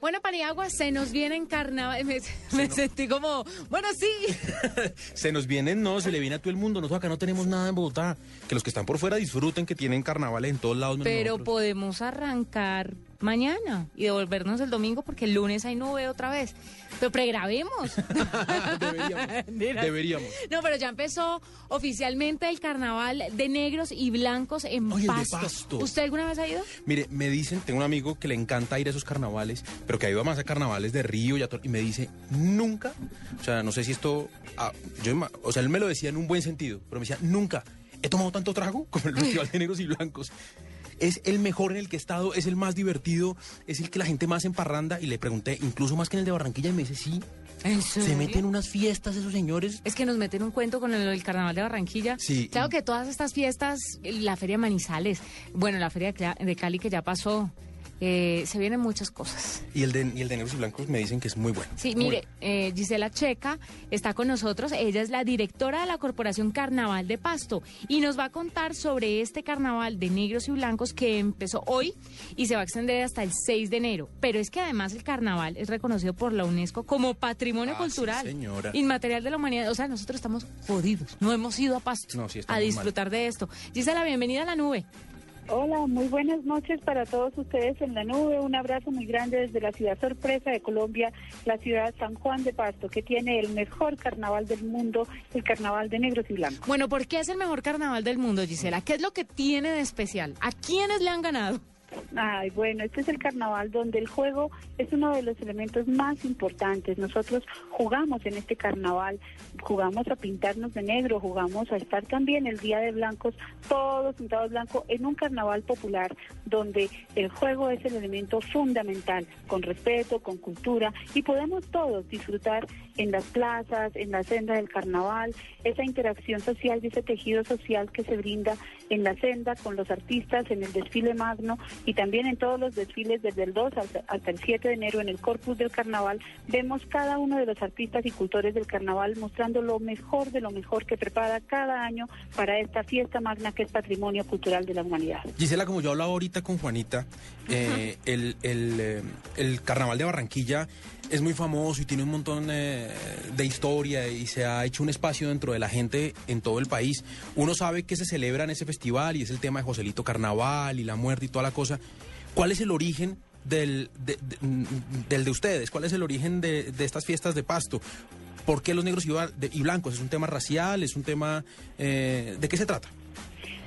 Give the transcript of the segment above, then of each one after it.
Bueno, Paniagua, se nos viene en carnaval. Me, me sentí como, bueno, sí. se nos vienen, no, se le viene a todo el mundo. Nosotros acá no tenemos nada en Bogotá. Que los que están por fuera disfruten que tienen carnavales en todos lados. Pero nosotros. podemos arrancar mañana y devolvernos el domingo porque el lunes hay nube otra vez. Pero pregrabemos. deberíamos, deberíamos. No, pero ya empezó oficialmente el carnaval de negros y blancos en Ay, el de Pasto. ¿Usted alguna vez ha ido? Mire, me dicen, tengo un amigo que le encanta ir a esos carnavales, pero que ha ido más a carnavales de Río y, a y me dice, nunca, o sea, no sé si esto, ah, yo, o sea, él me lo decía en un buen sentido, pero me decía, nunca he tomado tanto trago como el Festival de Negros y Blancos. Es el mejor en el que he estado, es el más divertido, es el que la gente más emparranda. Y le pregunté, incluso más que en el de Barranquilla, y me dice, sí, ¿En se meten unas fiestas esos señores. Es que nos meten un cuento con el, el carnaval de Barranquilla. Sí. Claro que todas estas fiestas, la feria de Manizales, bueno, la feria de Cali que ya pasó, eh, se vienen muchas cosas. Y el, de, y el de Negros y Blancos me dicen que es muy bueno. Sí, muy mire, eh, Gisela Checa está con nosotros. Ella es la directora de la Corporación Carnaval de Pasto y nos va a contar sobre este carnaval de negros y blancos que empezó hoy y se va a extender hasta el 6 de enero. Pero es que además el carnaval es reconocido por la UNESCO como Patrimonio Ah, sí, Cultural señora. Inmaterial de la Humanidad. O sea, nosotros estamos jodidos. No hemos ido a Pasto No, sí, a mal. disfrutar de esto. Gisela, bienvenida a la nube. Hola, muy buenas noches para todos ustedes en la nube. Un abrazo muy grande desde la ciudad sorpresa de Colombia, la ciudad San Juan de Pasto, que tiene el mejor carnaval del mundo, el carnaval de negros y blancos. Bueno, ¿por qué es el mejor carnaval del mundo, Gisela? ¿Qué es lo que tiene de especial? ¿A quiénes le han ganado? Ay, bueno, este es el carnaval donde el juego es uno de los elementos más importantes. Nosotros jugamos en este carnaval, jugamos a pintarnos de negro, jugamos a estar también el día de blancos, todos pintados blanco, en un carnaval popular donde el juego es el elemento fundamental, con respeto, con cultura, y podemos todos disfrutar en las plazas, en la senda del carnaval, esa interacción social y ese tejido social que se brinda en la senda con los artistas, en el desfile magno y también en todos los desfiles desde el 2 hasta, hasta el 7 de enero en el corpus del carnaval, vemos cada uno de los artistas y cultores del carnaval mostrando lo mejor de lo mejor que prepara cada año para esta fiesta magna que es patrimonio cultural de la humanidad. Gisela, como yo hablaba ahorita con Juanita, eh, el, el, eh, el carnaval de Barranquilla es muy famoso y tiene un montón eh, de historia y se ha hecho un espacio dentro de la gente en todo el país. Uno sabe que se celebra en ese festival y es el tema de Joselito Carnaval y la muerte y toda la cosa. ¿Cuál es el origen del de, de- del de ustedes? ¿Cuál es el origen de, de estas fiestas de pasto? ¿Por qué los negros y, y blancos? ¿Es un tema racial? ¿Es un tema... eh, ¿De qué se trata?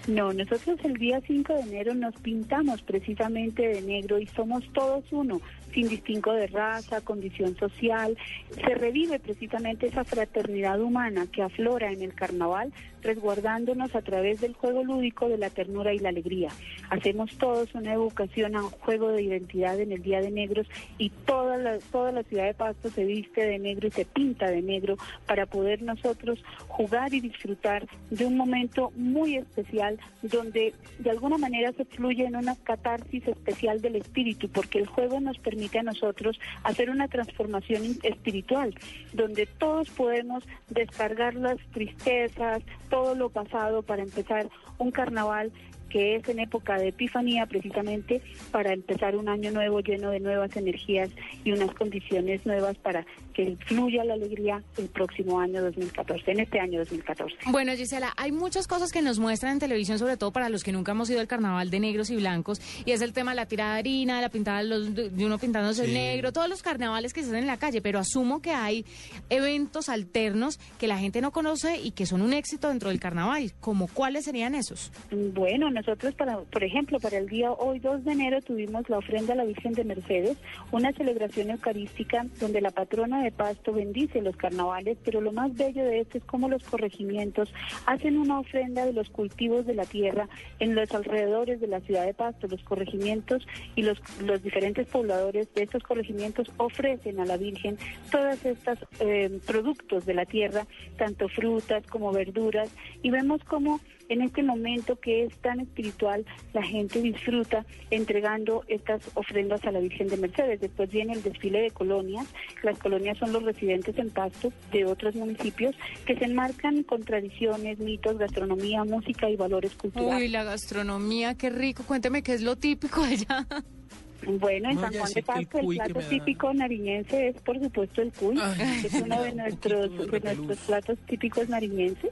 No, nosotros el día 5 de enero nos pintamos precisamente de negro y somos todos uno, sin distingo de raza, condición social. Se revive precisamente esa fraternidad humana que aflora en el carnaval, resguardándonos a través del juego lúdico de la ternura y la alegría. Hacemos todos una evocación a un juego de identidad en el Día de Negros y toda toda la ciudad de Pasto se viste de negro y se pinta de negro para poder nosotros jugar y disfrutar de un momento muy especial donde de alguna manera se fluye en una catarsis especial del espíritu, porque el juego nos permite a nosotros hacer una transformación espiritual, donde todos podemos descargar las tristezas, todo lo pasado para empezar un carnaval que es en época de epifanía precisamente para empezar un año nuevo lleno de nuevas energías y unas condiciones nuevas para que fluya la alegría el próximo año 2014, en este año 2014. Bueno, Gisela, hay muchas cosas que nos muestran en televisión, sobre todo para los que nunca hemos ido al carnaval de negros y blancos, y es el tema de la tirada de harina, de la pintada de, los- de uno pintándose el Sí. negro, todos los carnavales que se hacen en la calle, pero asumo que hay eventos alternos que la gente no conoce y que son un éxito dentro del carnaval. ¿Como cuáles serían esos? Bueno, nosotros, para, por ejemplo, para el día hoy 2 de enero tuvimos la ofrenda a la Virgen de Mercedes, una celebración eucarística donde la patrona de Pasto bendice los carnavales, pero lo más bello de esto es cómo los corregimientos hacen una ofrenda de los cultivos de la tierra en los alrededores de la ciudad de Pasto. Los corregimientos y los, los diferentes pobladores de estos corregimientos ofrecen a la Virgen todas estas eh, productos de la tierra, tanto frutas como verduras, y vemos cómo en este momento que es tan espiritual, la gente disfruta entregando estas ofrendas a la Virgen de Mercedes. Después viene el desfile de colonias. Las colonias son los residentes en Pasto de otros municipios que se enmarcan con tradiciones, mitos, gastronomía, música y valores culturales. Uy, la gastronomía, qué rico. Cuénteme qué es lo típico allá. Bueno, en No, San Juan de que el plato típico nariñense es por supuesto el cuy, Ay, que es uno de nuestros, de nuestros platos típicos nariñenses.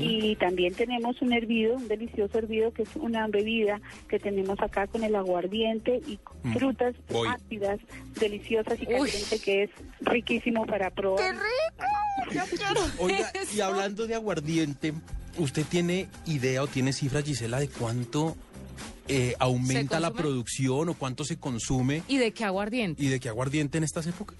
Y también tenemos un hervido, un delicioso hervido que es una bebida que tenemos acá con el aguardiente y Mm. frutas Voy. ácidas, deliciosas y Uy. caliente que es riquísimo para probar. Oiga, y hablando de aguardiente, ¿usted tiene idea o tiene cifras, Gisela, de cuánto eh, aumenta la producción o cuánto se consume ¿Y de qué aguardiente? y de qué aguardiente en estas épocas?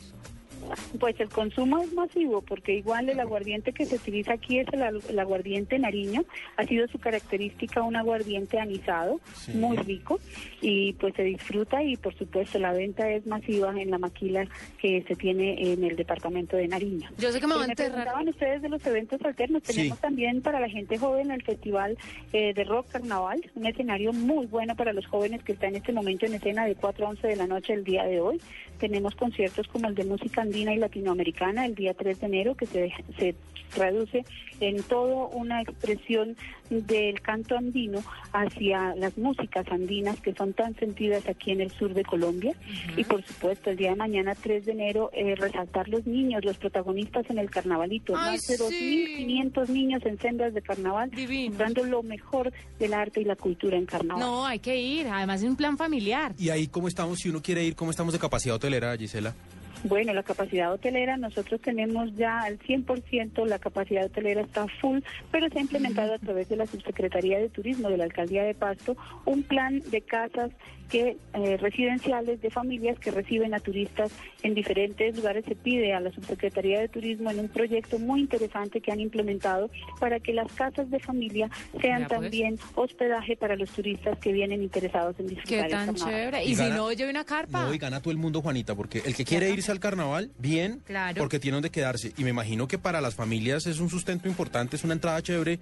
Pues el consumo es masivo, porque igual el aguardiente que se utiliza aquí es el, el aguardiente nariño, ha sido su característica un aguardiente anisado, Sí. muy rico, y pues se disfruta y por supuesto la venta es masiva en la maquila que se tiene en el departamento de Nariño. Yo sé que me Pero va a me enterrar. preguntaban ustedes de los eventos alternos. Sí. Tenemos también para la gente joven el Festival eh, de Rock Carnaval, un escenario muy bueno para los jóvenes que está en este momento en escena de 4 a 11 de la noche el día de hoy. Tenemos conciertos como el de música andina y latinoamericana el día 3 de enero que se, se traduce en todo una expresión del canto andino hacia las músicas andinas que son tan sentidas aquí en el sur de Colombia. Y por supuesto, el día de mañana, 3 de enero, eh, resaltar los niños, los protagonistas en el carnavalito. Ay, Más de sí. 2.500 niños en sendas de carnaval, Divino. dando lo mejor del arte y la cultura en carnaval. No, hay que ir. Además es un plan familiar. Y ahí, ¿cómo estamos? Si uno quiere ir, ¿cómo estamos de capacidad hotelera, Gisela? Bueno, la capacidad hotelera, nosotros tenemos ya al 100%, la capacidad hotelera está full, pero se ha implementado a través de la Subsecretaría de Turismo de la Alcaldía de Pasto un plan de casas que eh, residenciales de familias que reciben a turistas en diferentes lugares. Se pide a la Subsecretaría de Turismo en un proyecto muy interesante que han implementado para que las casas de familia sean Ya, pues. también hospedaje para los turistas que vienen interesados en Qué disfrutar el tan chévere. Y Y si no, lleve una carpa. No, y gana todo el mundo, Juanita, porque el que quiere irse al carnaval, bien, Claro. porque tiene donde quedarse. Y me imagino que para las familias es un sustento importante, es una entrada chévere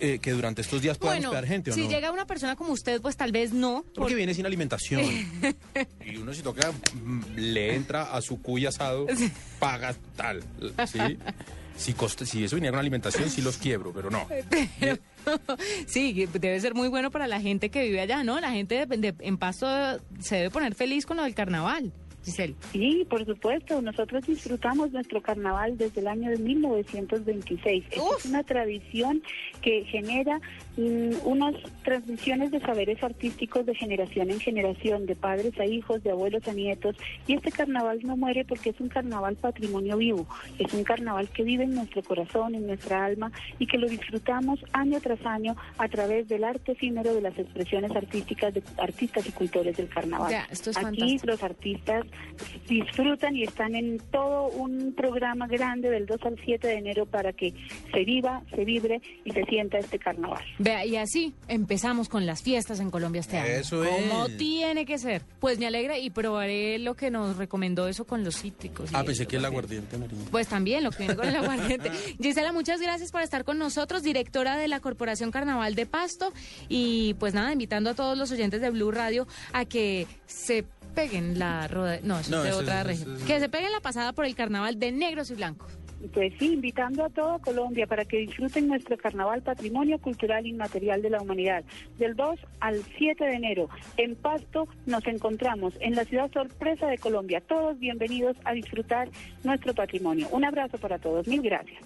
eh, que durante estos días puedan bueno, hospedar gente, ¿o si no? llega una persona como usted, pues tal vez no. Porque viene sin alimentación. y uno si toca, mm, le entra a su cuy asado, paga tal. ¿sí? Si, si eso viniera con alimentación, sí los quiebro, pero no. Sí, debe ser muy bueno para la gente que vive allá, ¿no? La gente de- de- en Pasto se debe poner feliz con lo del carnaval, Giselle. Sí, por supuesto. Nosotros disfrutamos nuestro carnaval desde el año de 1926. Esta Uf. Es una tradición que genera mm, unas transmisiones de saberes artísticos de generación en generación, de padres a hijos, de abuelos a nietos. Y este carnaval no muere porque es un carnaval patrimonio vivo. Es un carnaval que vive en nuestro corazón, en nuestra alma y que lo disfrutamos año tras año a través del arte efímero de las expresiones artísticas de artistas y cultores del carnaval. Ya, esto es Aquí fantástico. los artistas disfrutan y están en todo un programa grande del 2 al 7 de enero para que se viva, se vibre y se sienta este carnaval. Vea, y así empezamos con las fiestas en Colombia este año. Eso Como es. tiene que ser. Pues me alegra y probaré lo que nos recomendó eso con los cítricos. Ah, pensé que el aguardiente, Nariño. Pues también lo que viene con el aguardiente. Gisela, muchas gracias por estar con nosotros, directora de la Corporación Carnaval de Pasto. Y pues nada, invitando a todos los oyentes de Blue Radio a que se peguen la roda. No, eso No, es de eso otra es- región. es- Que se peguen la pasada por el carnaval de negros y blancos. Pues sí, invitando a toda Colombia para que disfruten nuestro carnaval patrimonio cultural inmaterial de la humanidad. Del 2 al 7 de enero, en Pasto nos encontramos en la ciudad sorpresa de Colombia. Todos bienvenidos a disfrutar nuestro patrimonio. Un abrazo para todos. Mil gracias.